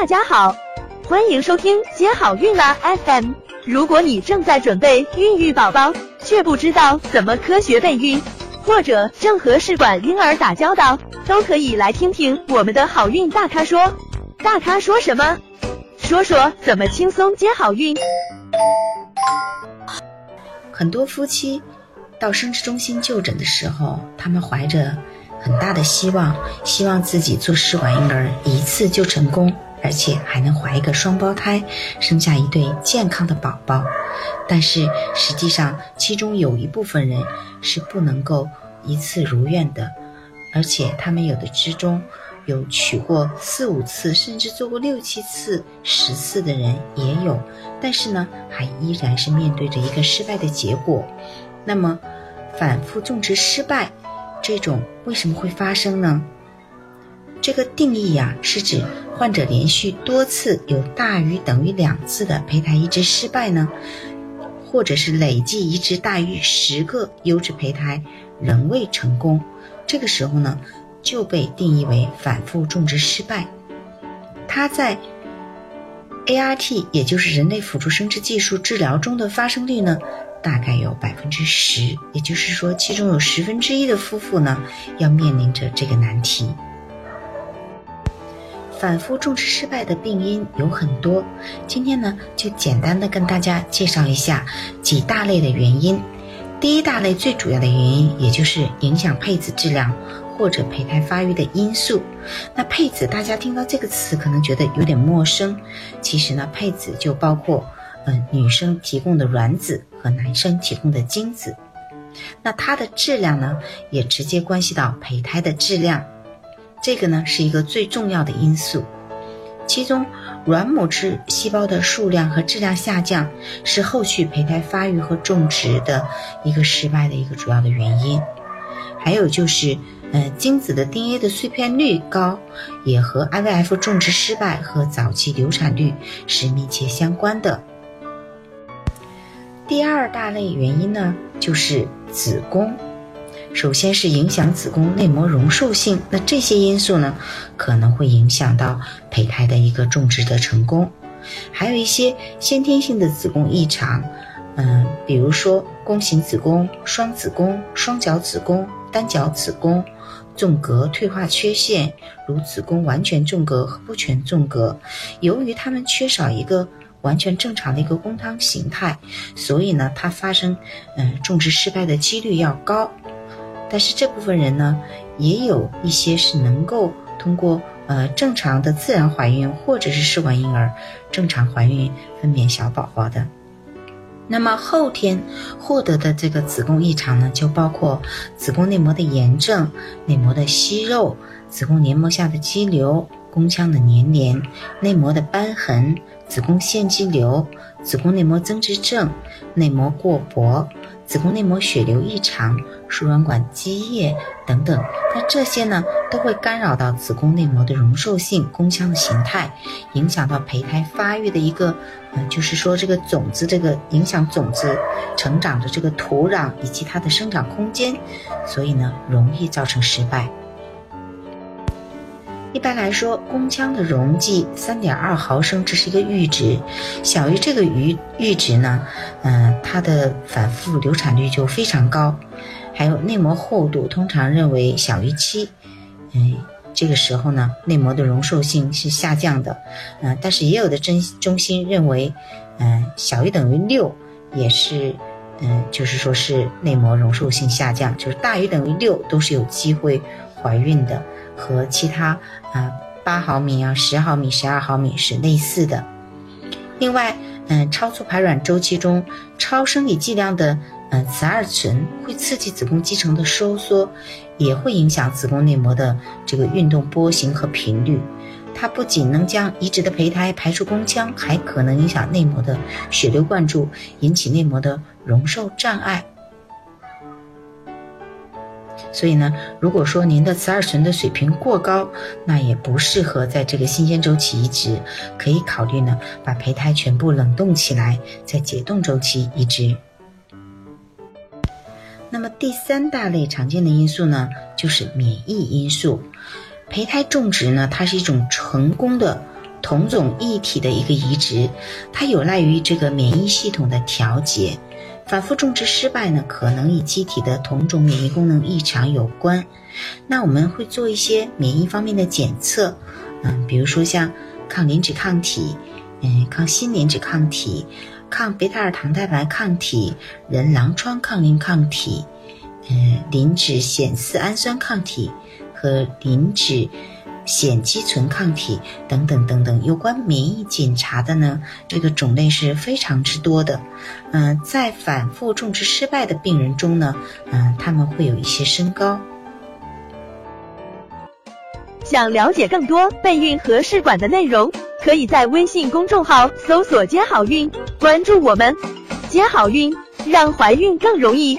大家好，欢迎收听接好运啦 FM。如果你正在准备孕育宝宝，却不知道怎么科学备孕，或者正和试管婴儿打交道，都可以来听听我们的好运大咖说。大咖说什么？说说怎么轻松接好运。很多夫妻到生殖中心就诊的时候，他们怀着很大的希望，希望自己做试管婴儿一次就成功，而且还能怀一个双胞胎，生下一对健康的宝宝。但是实际上，其中有一部分人是不能够一次如愿的，而且他们有的之中。有取过四五次，甚至做过六七次、十次的人也有，但是呢，还依然是面对着一个失败的结果。那么，反复种植失败，这种为什么会发生呢？这个定义呀，是指患者连续多次有大于等于两次的胚胎移植失败呢，或者是累计移植大于十个优质胚胎仍未成功，这个时候呢？就被定义为反复种植失败。它在 ART，也就是人类辅助生殖技术治疗中的发生率呢，大概有百分之十。也就是说，其中有十分之一的夫妇呢，要面临着这个难题。反复种植失败的病因有很多，今天呢，就简单的跟大家介绍一下几大类的原因。第一大类最主要的原因，也就是影响配子质量。或者胚胎发育的因素，那配子大家听到这个词可能觉得有点陌生。其实呢，配子就包括，嗯，女生提供的卵子和男生提供的精子。那它的质量呢，也直接关系到胚胎的质量。这个呢，是一个最重要的因素。其中，卵母质细胞的数量和质量下降，是后续胚胎发育和种植的一个失败的一个主要的原因。还有就是。呃，精子的 DNA 的碎片率高，也和 IVF 种植失败和早期流产率是密切相关的。第二大类原因呢，就是子宫。首先是影响子宫内膜容受性，那这些因素呢，可能会影响到胚胎的一个种植的成功。还有一些先天性的子宫异常，嗯，比如说弓形子宫、双子宫、双角子宫、单角子宫。纵隔退化缺陷，如子宫完全纵隔和不全纵隔，由于它们缺少一个完全正常的一个宫腔形态，所以呢，它发生嗯种植失败的几率要高。但是这部分人呢，也有一些是能够通过呃正常的自然怀孕或者是试管婴儿正常怀孕分娩小宝宝的。那么后天获得的这个子宫异常呢，就包括子宫内膜的炎症、内膜的息肉、子宫黏膜下的肌瘤、宫腔的粘连、内膜的瘢痕、子宫腺肌瘤、子宫内膜增殖症、内膜过薄。子宫内膜血流异常、输卵管积液等等，那这些呢都会干扰到子宫内膜的容受性、宫腔的形态，影响到胚胎发育的一个，呃，就是说这个种子这个影响种子成长的这个土壤以及它的生长空间，所以呢容易造成失败。一般来说，宫腔的容积三点二毫升，这是一个阈值，小于这个阈阈值呢，嗯，它的反复流产率就非常高。还有内膜厚度通常认为小于七，嗯，这个时候呢，内膜的容受性是下降的，嗯，但是也有的中中心认为，嗯，小于等于六也是，嗯，就是说是内膜容受性下降，就是大于等于六都是有机会怀孕的。和其他啊八毫米啊十毫米十二毫米是类似的。另外，嗯，超促排卵周期中超生理剂量的嗯雌二醇会刺激子宫肌层的收缩，也会影响子宫内膜的这个运动波形和频率。它不仅能将移植的胚胎排出宫腔，还可能影响内膜的血流灌注，引起内膜的容受障碍。所以呢，如果说您的雌二醇的水平过高，那也不适合在这个新鲜周期移植，可以考虑呢把胚胎全部冷冻起来，在解冻周期移植。那么第三大类常见的因素呢，就是免疫因素。胚胎种植呢，它是一种成功的同种异体的一个移植，它有赖于这个免疫系统的调节。反复种植失败呢，可能与机体的同种免疫功能异常有关。那我们会做一些免疫方面的检测，嗯，比如说像抗磷脂抗体，嗯，抗新磷脂抗体，抗贝塔尔糖蛋白抗体，人狼疮抗磷抗体，嗯，磷脂酰四氨酸抗体和磷脂。显肌醇抗体等等等等，有关免疫检查的呢，这个种类是非常之多的。嗯，在反复种植失败的病人中呢，嗯，他们会有一些升高。想了解更多备孕和试管的内容，可以在微信公众号搜索“接好运”，关注我们，接好运，让怀孕更容易。